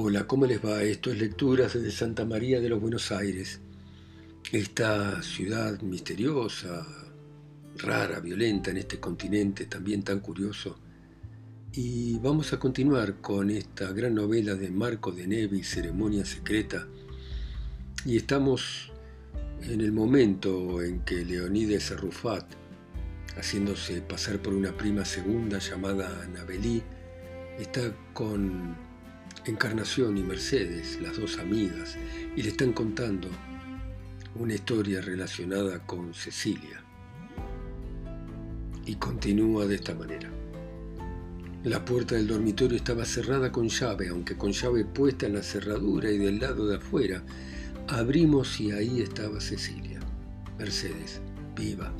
Hola, ¿cómo les va? Esto es Lecturas de Santa María de los Buenos Aires. Esta ciudad misteriosa, rara, violenta en este continente también tan curioso. Y vamos a continuar con esta gran novela de Marco de Nevi, Ceremonia Secreta. Y estamos en el momento en que Leonides Arrufat, haciéndose pasar por una prima segunda llamada Anabelí, está con Encarnación y Mercedes, las dos amigas, y le están contando una historia relacionada con Cecilia. Y continúa de esta manera. La puerta del dormitorio estaba cerrada con llave, aunque con llave puesta en la cerradura y del lado de afuera. Abrimos y ahí estaba Cecilia. Mercedes, viva.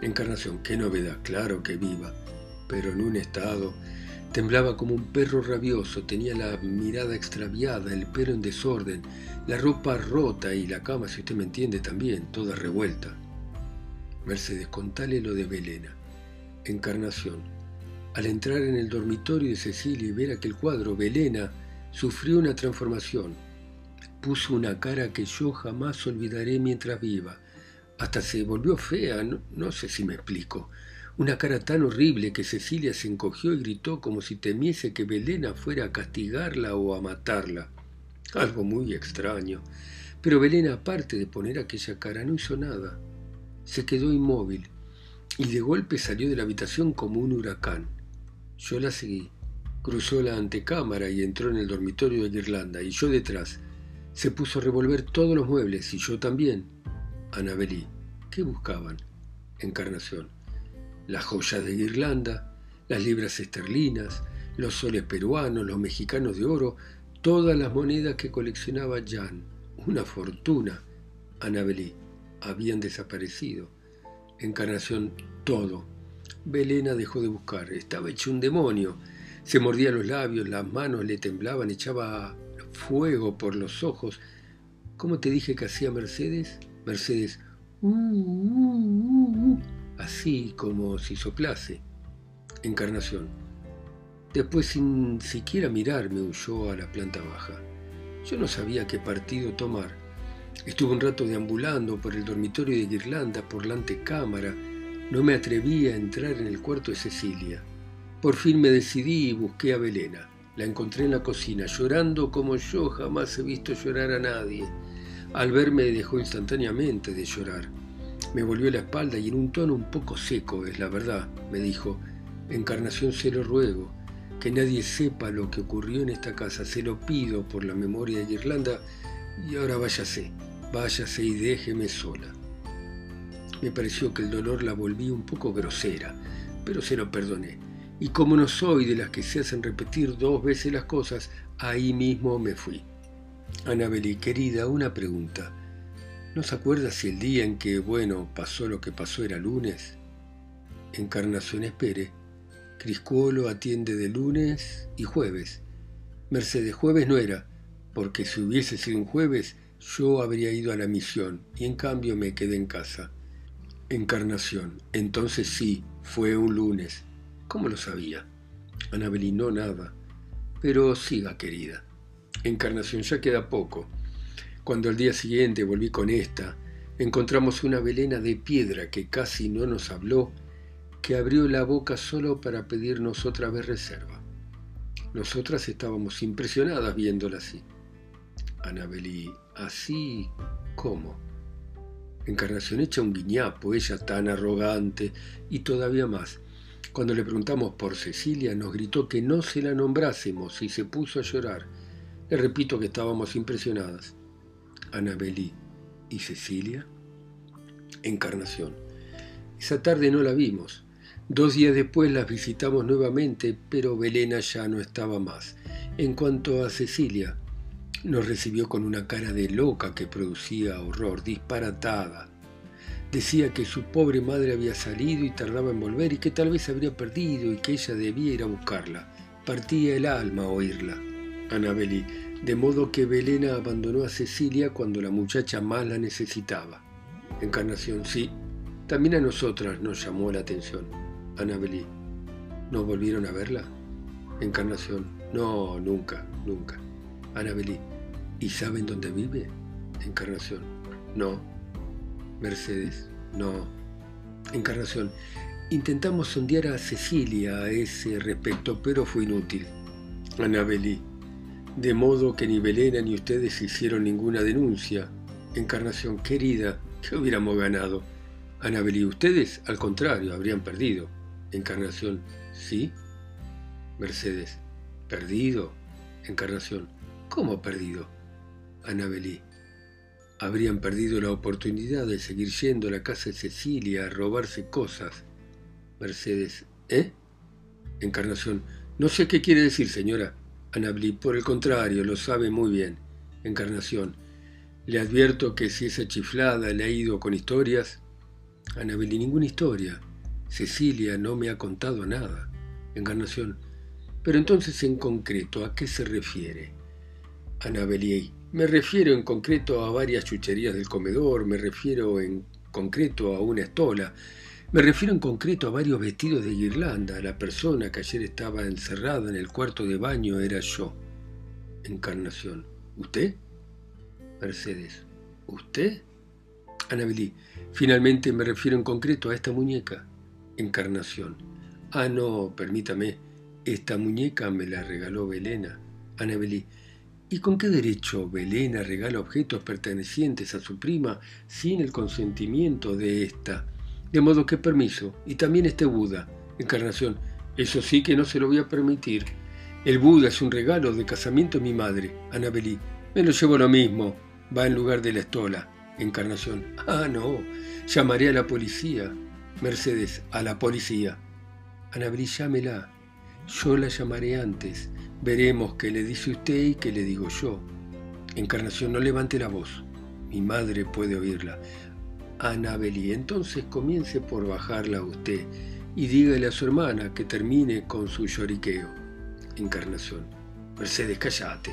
Encarnación, qué novedad, claro que viva, pero en un estado Temblaba como un perro rabioso, tenía la mirada extraviada, el pelo en desorden, la ropa rota y la cama, si usted me entiende también, toda revuelta. Mercedes, contale lo de Belena. Encarnación. Al entrar en el dormitorio de Cecilia y ver aquel cuadro, Belena sufrió una transformación. Puso una cara que yo jamás olvidaré mientras viva. Hasta se volvió fea, no, no sé si me explico. Una cara tan horrible que Cecilia se encogió y gritó como si temiese que Belena fuera a castigarla o a matarla. Algo muy extraño. Pero Belena, aparte de poner aquella cara, no hizo nada. Se quedó inmóvil y de golpe salió de la habitación como un huracán. Yo la seguí. Cruzó la antecámara y entró en el dormitorio de Irlanda, y yo detrás. Se puso a revolver todos los muebles, y yo también. Anabelí. ¿Qué buscaban? Encarnación las joyas de Irlanda, las libras esterlinas, los soles peruanos, los mexicanos de oro, todas las monedas que coleccionaba Jan, una fortuna, Anabelí, habían desaparecido. Encarnación, todo. Belena dejó de buscar, estaba hecho un demonio. Se mordía los labios, las manos le temblaban, echaba fuego por los ojos. ¿Cómo te dije que hacía Mercedes? Mercedes, uh, uh, uh, así como si soplase. Encarnación. Después, sin siquiera mirarme, huyó a la planta baja. Yo no sabía qué partido tomar. Estuve un rato deambulando por el dormitorio de Irlanda, por la antecámara. No me atreví a entrar en el cuarto de Cecilia. Por fin me decidí y busqué a Belena. La encontré en la cocina, llorando como yo jamás he visto llorar a nadie. Al verme dejó instantáneamente de llorar. Me volvió la espalda y en un tono un poco seco, es la verdad, me dijo, Encarnación se lo ruego, que nadie sepa lo que ocurrió en esta casa, se lo pido por la memoria de Irlanda y ahora váyase, váyase y déjeme sola. Me pareció que el dolor la volvía un poco grosera, pero se lo perdoné. Y como no soy de las que se hacen repetir dos veces las cosas, ahí mismo me fui. Anabeli, querida, una pregunta. ¿No se acuerda si el día en que, bueno, pasó lo que pasó era lunes? Encarnación espere. Criscuolo atiende de lunes y jueves. Mercedes jueves no era, porque si hubiese sido un jueves, yo habría ido a la misión y en cambio me quedé en casa. Encarnación. Entonces sí, fue un lunes. ¿Cómo lo sabía? Anabelín, no nada. Pero siga, querida. Encarnación, ya queda poco. Cuando al día siguiente volví con esta, encontramos una velena de piedra que casi no nos habló, que abrió la boca solo para pedirnos otra vez reserva. Nosotras estábamos impresionadas viéndola así. Anabelí, así ¿cómo? Encarnación hecha un guiñapo, ella tan arrogante y todavía más. Cuando le preguntamos por Cecilia, nos gritó que no se la nombrásemos y se puso a llorar. Le repito que estábamos impresionadas. Anabelí y Cecilia? Encarnación. Esa tarde no la vimos. Dos días después las visitamos nuevamente, pero Belena ya no estaba más. En cuanto a Cecilia, nos recibió con una cara de loca que producía horror, disparatada. Decía que su pobre madre había salido y tardaba en volver y que tal vez habría perdido y que ella debía ir a buscarla. Partía el alma oírla. Anabelí, de modo que Belena abandonó a Cecilia cuando la muchacha más la necesitaba. Encarnación, sí, también a nosotras nos llamó la atención. Anabelí, ¿no volvieron a verla? Encarnación, no, nunca, nunca. Anabelí, ¿y saben dónde vive? Encarnación, no. Mercedes, no. Encarnación, intentamos sondear a Cecilia a ese respecto, pero fue inútil. Anabelí, de modo que ni Belena ni ustedes hicieron ninguna denuncia. Encarnación, querida, ¿qué hubiéramos ganado? Anabelí, ustedes, al contrario, habrían perdido. Encarnación, ¿sí? Mercedes, ¿perdido? Encarnación, ¿cómo perdido? Anabelí, habrían perdido la oportunidad de seguir yendo a la casa de Cecilia a robarse cosas. Mercedes, ¿eh? Encarnación, no sé qué quiere decir, señora. Anabelí, por el contrario, lo sabe muy bien. Encarnación, le advierto que si esa chiflada le ha ido con historias, Anabeli, ninguna historia. Cecilia no me ha contado nada. Encarnación. Pero entonces en concreto, ¿a qué se refiere? Anabeli, me refiero en concreto a varias chucherías del comedor, me refiero en concreto a una estola, me refiero en concreto a varios vestidos de guirlanda. La persona que ayer estaba encerrada en el cuarto de baño era yo. Encarnación. ¿Usted? Mercedes. ¿Usted? Anabelí. Finalmente me refiero en concreto a esta muñeca. Encarnación. Ah, no, permítame. Esta muñeca me la regaló Belena. Anabelí. ¿Y con qué derecho Belena regala objetos pertenecientes a su prima sin el consentimiento de ésta? De modo que permiso. Y también este Buda. Encarnación. Eso sí que no se lo voy a permitir. El Buda es un regalo de casamiento de mi madre. Anabelí. Me lo llevo lo mismo. Va en lugar de la estola. Encarnación. Ah, no. Llamaré a la policía. Mercedes. A la policía. Anabrí, llámela. Yo la llamaré antes. Veremos qué le dice usted y qué le digo yo. Encarnación, no levante la voz. Mi madre puede oírla. Anabelí, entonces comience por bajarla a usted y dígale a su hermana que termine con su lloriqueo. Encarnación. Mercedes, cállate.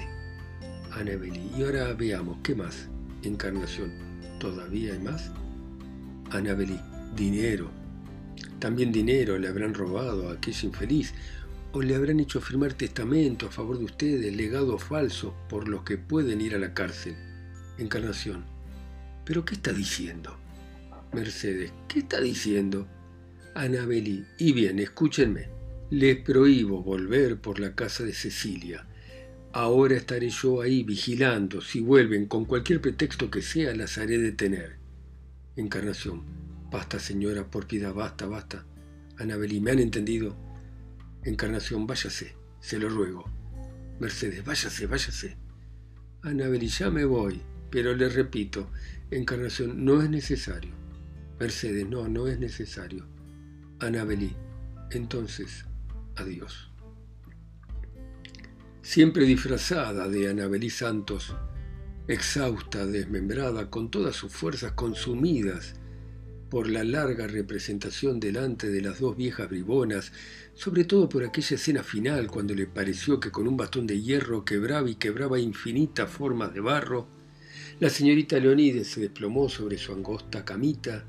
Anabelí, y ahora veamos, ¿qué más? Encarnación. ¿Todavía hay más? Anabelí, dinero. También dinero le habrán robado a aquella infeliz o le habrán hecho firmar testamento a favor de ustedes, legado falso por los que pueden ir a la cárcel. Encarnación. ¿Pero qué está diciendo? Mercedes. ¿Qué está diciendo? Anabelí. Y bien, escúchenme. Les prohíbo volver por la casa de Cecilia. Ahora estaré yo ahí vigilando. Si vuelven con cualquier pretexto que sea, las haré detener. Encarnación. Basta, señora, por piedad, basta, basta. Anabelí, ¿me han entendido? Encarnación, váyase, se lo ruego. Mercedes, váyase, váyase. Anabelí, ya me voy, pero le repito, Encarnación, no es necesario. Mercedes, no, no es necesario. Anabelí, entonces, adiós siempre disfrazada de Anabelí Santos, exhausta, desmembrada, con todas sus fuerzas consumidas por la larga representación delante de las dos viejas bribonas, sobre todo por aquella escena final cuando le pareció que con un bastón de hierro quebraba y quebraba infinitas formas de barro, la señorita Leonides se desplomó sobre su angosta camita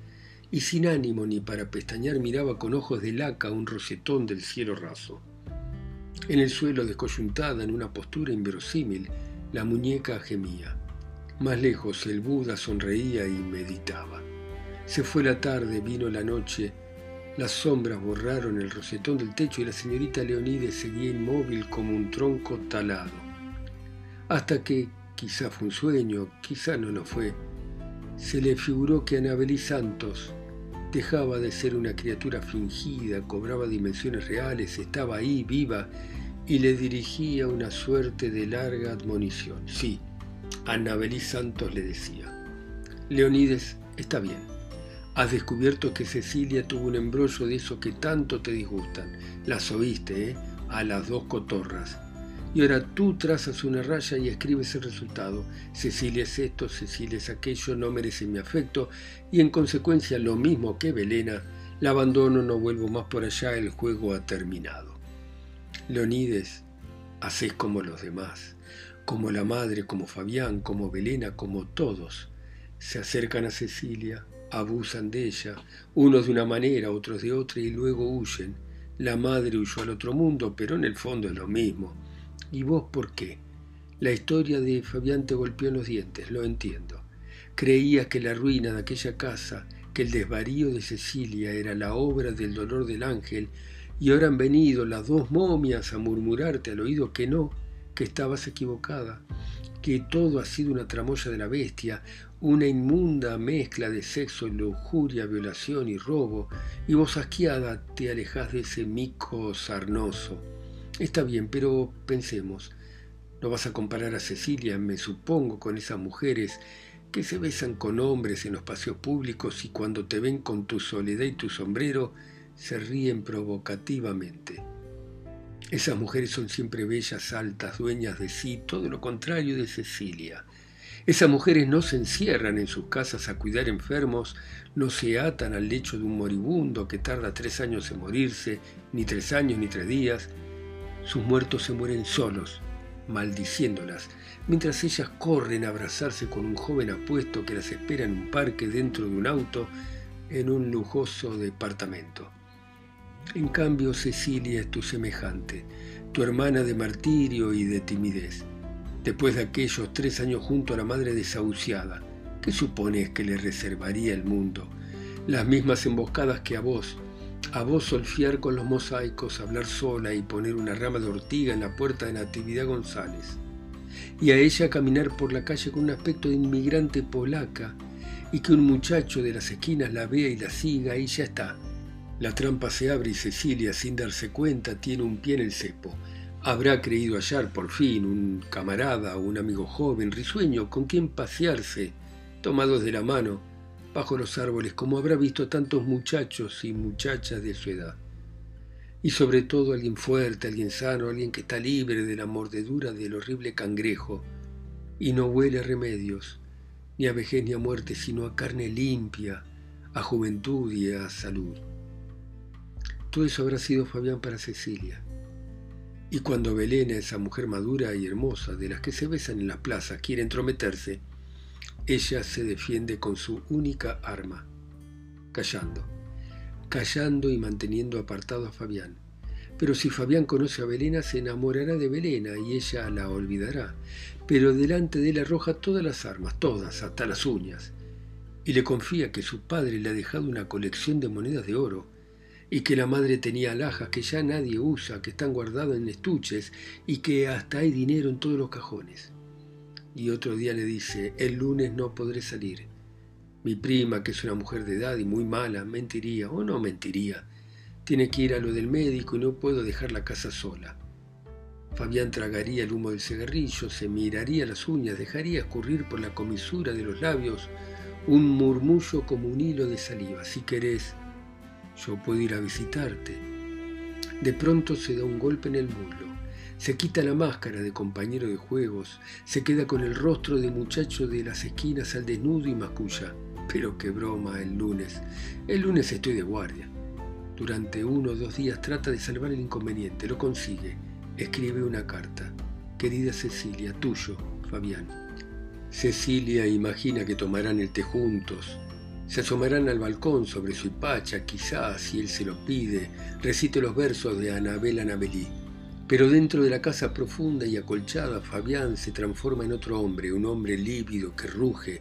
y sin ánimo ni para pestañear miraba con ojos de laca un rosetón del cielo raso. En el suelo, descoyuntada en una postura inverosímil, la muñeca gemía. Más lejos, el Buda sonreía y meditaba. Se fue la tarde, vino la noche, las sombras borraron el rosetón del techo y la señorita Leonide seguía inmóvil como un tronco talado. Hasta que, quizá fue un sueño, quizá no lo fue, se le figuró que Anabelí Santos dejaba de ser una criatura fingida, cobraba dimensiones reales, estaba ahí, viva, y le dirigía una suerte de larga admonición. Sí, Annabelí Santos le decía, Leonides, está bien, has descubierto que Cecilia tuvo un embrollo de eso que tanto te disgustan. Las oíste, ¿eh? A las dos cotorras. Y ahora tú trazas una raya y escribes el resultado. Cecilia es esto, Cecilia es aquello, no merece mi afecto, y en consecuencia lo mismo que Belena, la abandono, no vuelvo más por allá, el juego ha terminado. Leonides, haces como los demás, como la madre, como Fabián, como Belena, como todos. Se acercan a Cecilia, abusan de ella, unos de una manera, otros de otra, y luego huyen. La madre huyó al otro mundo, pero en el fondo es lo mismo. ¿Y vos por qué? La historia de Fabián te golpeó en los dientes, lo entiendo. Creías que la ruina de aquella casa, que el desvarío de Cecilia era la obra del dolor del ángel, y ahora han venido las dos momias a murmurarte al oído que no, que estabas equivocada, que todo ha sido una tramoya de la bestia, una inmunda mezcla de sexo, lujuria, violación y robo, y vos asqueada te alejás de ese mico sarnoso. Está bien, pero pensemos, no vas a comparar a Cecilia, me supongo, con esas mujeres que se besan con hombres en los paseos públicos y cuando te ven con tu soledad y tu sombrero, se ríen provocativamente. Esas mujeres son siempre bellas, altas, dueñas de sí, todo lo contrario de Cecilia. Esas mujeres no se encierran en sus casas a cuidar enfermos, no se atan al lecho de un moribundo que tarda tres años en morirse, ni tres años ni tres días. Sus muertos se mueren solos, maldiciéndolas, mientras ellas corren a abrazarse con un joven apuesto que las espera en un parque dentro de un auto en un lujoso departamento. En cambio, Cecilia es tu semejante, tu hermana de martirio y de timidez. Después de aquellos tres años junto a la madre desahuciada, ¿qué supones que le reservaría el mundo? Las mismas emboscadas que a vos, a vos solfiar con los mosaicos, hablar sola y poner una rama de ortiga en la puerta de Natividad González. Y a ella caminar por la calle con un aspecto de inmigrante polaca y que un muchacho de las esquinas la vea y la siga y ya está, la trampa se abre y Cecilia, sin darse cuenta, tiene un pie en el cepo. Habrá creído hallar por fin un camarada o un amigo joven, risueño, con quien pasearse, tomados de la mano, bajo los árboles, como habrá visto tantos muchachos y muchachas de su edad. Y sobre todo alguien fuerte, alguien sano, alguien que está libre de la mordedura del horrible cangrejo, y no huele a remedios, ni a vejez ni a muerte, sino a carne limpia, a juventud y a salud. Todo eso habrá sido Fabián para Cecilia. Y cuando Belena, esa mujer madura y hermosa, de las que se besan en las plazas, quiere entrometerse, ella se defiende con su única arma, callando, callando y manteniendo apartado a Fabián. Pero si Fabián conoce a Belena, se enamorará de Belena y ella la olvidará. Pero delante de él arroja todas las armas, todas, hasta las uñas, y le confía que su padre le ha dejado una colección de monedas de oro, y que la madre tenía alhajas que ya nadie usa, que están guardadas en estuches y que hasta hay dinero en todos los cajones. Y otro día le dice, el lunes no podré salir. Mi prima, que es una mujer de edad y muy mala, mentiría o no mentiría. Tiene que ir a lo del médico y no puedo dejar la casa sola. Fabián tragaría el humo del cigarrillo, se miraría las uñas, dejaría escurrir por la comisura de los labios un murmullo como un hilo de saliva. Si querés, yo puedo ir a visitarte. De pronto se da un golpe en el muslo, se quita la máscara de compañero de juegos, se queda con el rostro de muchacho de las esquinas al desnudo y masculla. Pero qué broma el lunes. El lunes estoy de guardia. Durante uno o dos días trata de salvar el inconveniente, lo consigue. Escribe una carta. Querida Cecilia, tuyo, Fabián. Cecilia imagina que tomarán el té juntos, se asomarán al balcón sobre su hipacha, quizás, si él se lo pide, recite los versos de Anabel Anabelí. Pero dentro de la casa profunda y acolchada, Fabián se transforma en otro hombre, un hombre lívido que ruge,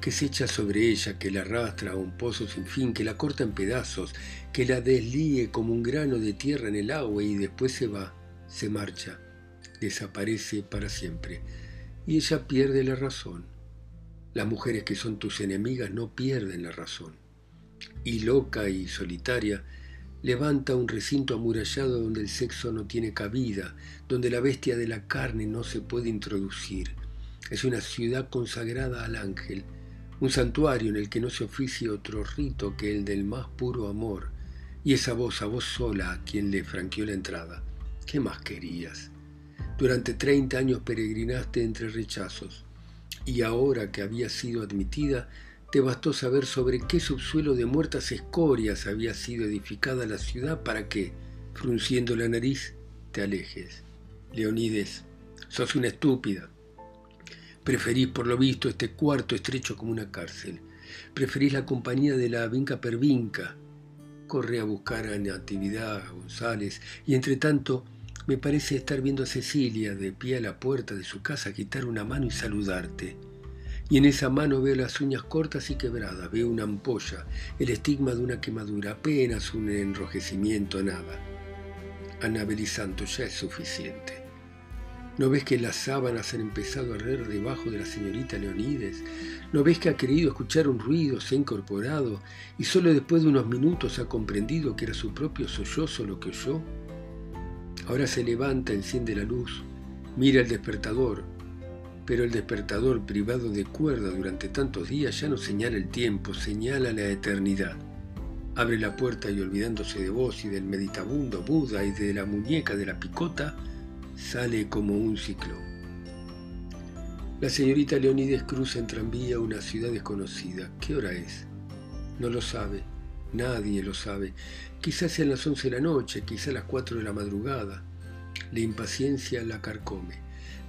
que se echa sobre ella, que la arrastra a un pozo sin fin, que la corta en pedazos, que la deslíe como un grano de tierra en el agua y después se va, se marcha, desaparece para siempre. Y ella pierde la razón. Las mujeres que son tus enemigas no pierden la razón. Y loca y solitaria, levanta un recinto amurallado donde el sexo no tiene cabida, donde la bestia de la carne no se puede introducir. Es una ciudad consagrada al ángel, un santuario en el que no se oficia otro rito que el del más puro amor, y esa voz a vos sola a quien le franqueó la entrada. ¿Qué más querías? Durante treinta años peregrinaste entre rechazos y ahora que había sido admitida, te bastó saber sobre qué subsuelo de muertas escorias había sido edificada la ciudad para que, frunciendo la nariz, te alejes. Leonides, sos una estúpida. Preferís, por lo visto, este cuarto estrecho como una cárcel. Preferís la compañía de la vinca per vinca. Corre a buscar a Natividad, González, y entre tanto, Me parece estar viendo a Cecilia de pie a la puerta de su casa quitar una mano y saludarte. Y en esa mano veo las uñas cortas y quebradas, veo una ampolla, el estigma de una quemadura, apenas un enrojecimiento, nada. Anabel y Santos, ya es suficiente. ¿No ves que las sábanas han empezado a reír debajo de la señorita Leonides? ¿No ves que ha querido escuchar un ruido, se ha incorporado y solo después de unos minutos ha comprendido que era su propio sollozo lo que oyó? Ahora se levanta, enciende la luz, mira el despertador, pero el despertador privado de cuerda durante tantos días ya no señala el tiempo, señala la eternidad. Abre la puerta y olvidándose de vos y del meditabundo Buda y de la muñeca de la picota, sale como un ciclón. La señorita Leonides cruza en tranvía una ciudad desconocida. ¿Qué hora es? No lo sabe. Nadie lo sabe. Quizás sean las once de la noche, quizás las cuatro de la madrugada. La impaciencia la carcome.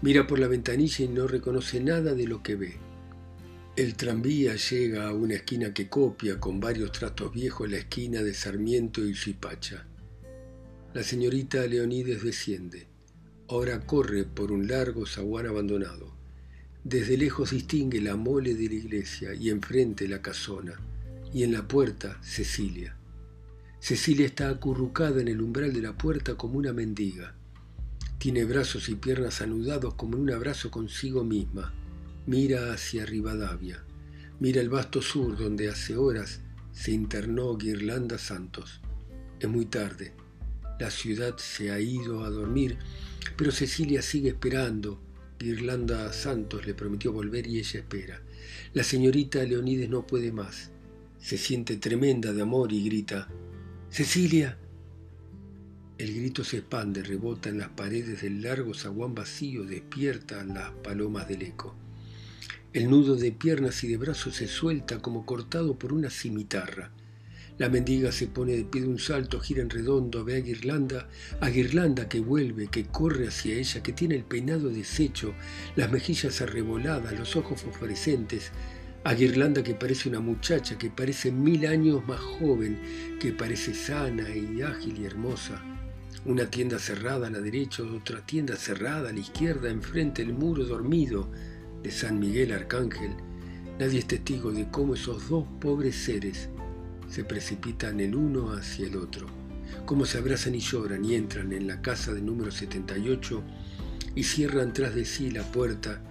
Mira por la ventanilla y no reconoce nada de lo que ve. El tranvía llega a una esquina que copia con varios trastos viejos la esquina de Sarmiento y Zipacha. La señorita Leonides desciende. Ahora corre por un largo zaguán abandonado. Desde lejos distingue la mole de la iglesia y enfrente la casona y en la puerta Cecilia. Cecilia está acurrucada en el umbral de la puerta como una mendiga. Tiene brazos y piernas anudados como en un abrazo consigo misma. Mira hacia Rivadavia. Mira el vasto sur donde hace horas se internó Guirlanda Santos. Es muy tarde. La ciudad se ha ido a dormir, pero Cecilia sigue esperando. Guirlanda Santos le prometió volver y ella espera. La señorita Leonides no puede más. Se siente tremenda de amor y grita, Cecilia. El grito se expande, rebota en las paredes del largo zaguán vacío, despierta las palomas del eco. El nudo de piernas y de brazos se suelta como cortado por una cimitarra. La mendiga se pone de pie de un salto, gira en redondo, ve a Guirlanda, a Guirlanda que vuelve, que corre hacia ella, que tiene el peinado deshecho, las mejillas arreboladas, los ojos fosforescentes, a Guirlanda que parece una muchacha, que parece mil años más joven, que parece sana y ágil y hermosa. Una tienda cerrada a la derecha, otra tienda cerrada a la izquierda, enfrente el muro dormido de San Miguel Arcángel. Nadie es testigo de cómo esos dos pobres seres se precipitan el uno hacia el otro, cómo se abrazan y lloran y entran en la casa de número 78 y cierran tras de sí la puerta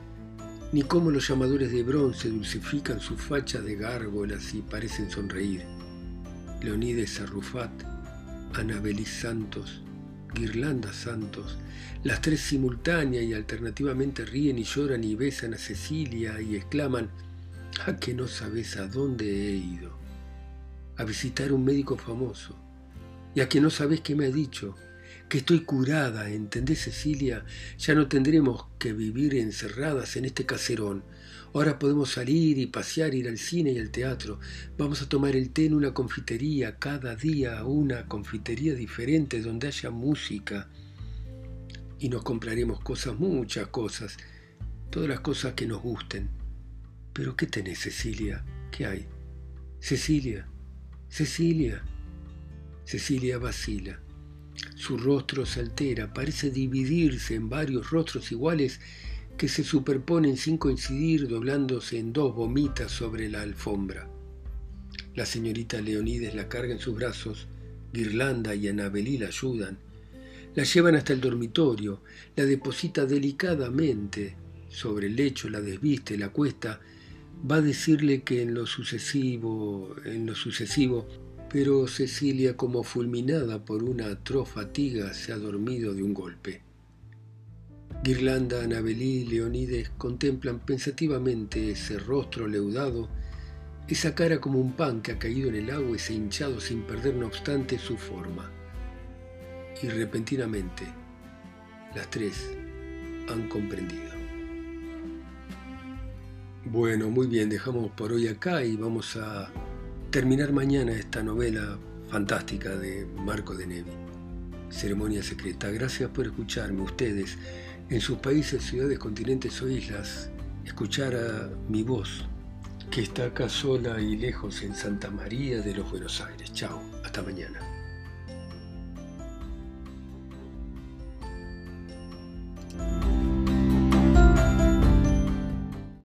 ni cómo los llamadores de bronce dulcifican sus fachas de gárgolas y parecen sonreír. Leonides Arrufat, Anabelis Santos, Guirlanda Santos, las tres simultáneas y alternativamente ríen y lloran y besan a Cecilia y exclaman, ¿a ah, que no sabes a dónde he ido? A visitar un médico famoso. Y a que no sabes qué me ha dicho, que estoy curada, ¿entendés Cecilia? Ya no tendremos que vivir encerradas en este caserón. Ahora podemos salir y pasear, ir al cine y al teatro. Vamos a tomar el té en una confitería, cada día una confitería diferente donde haya música. Y nos compraremos cosas, muchas cosas, todas las cosas que nos gusten. Pero ¿qué tenés, Cecilia? ¿Qué hay? Cecilia, Cecilia. Cecilia vacila. Su rostro se altera, parece dividirse en varios rostros iguales que se superponen sin coincidir, doblándose en dos vomitas sobre la alfombra. La señorita Leonides la carga en sus brazos, Guirlanda y Anabelí la ayudan. La llevan hasta el dormitorio, la deposita delicadamente sobre el lecho, la desviste, la cuesta, va a decirle que en lo sucesivo, en lo sucesivo, pero Cecilia, como fulminada por una atroz fatiga, se ha dormido de un golpe. Guirlanda, Anabelí y Leonides contemplan pensativamente ese rostro leudado, esa cara como un pan que ha caído en el agua y se ha hinchado sin perder no obstante su forma. Y repentinamente, las tres han comprendido. Bueno, muy bien, dejamos por hoy acá y vamos a terminar mañana esta novela fantástica de Marco de Nevi, Ceremonia Secreta. Gracias por escucharme, ustedes, en sus países, ciudades, continentes o islas, escuchar a mi voz, que está acá sola y lejos en Santa María de los Buenos Aires. Chao, hasta mañana.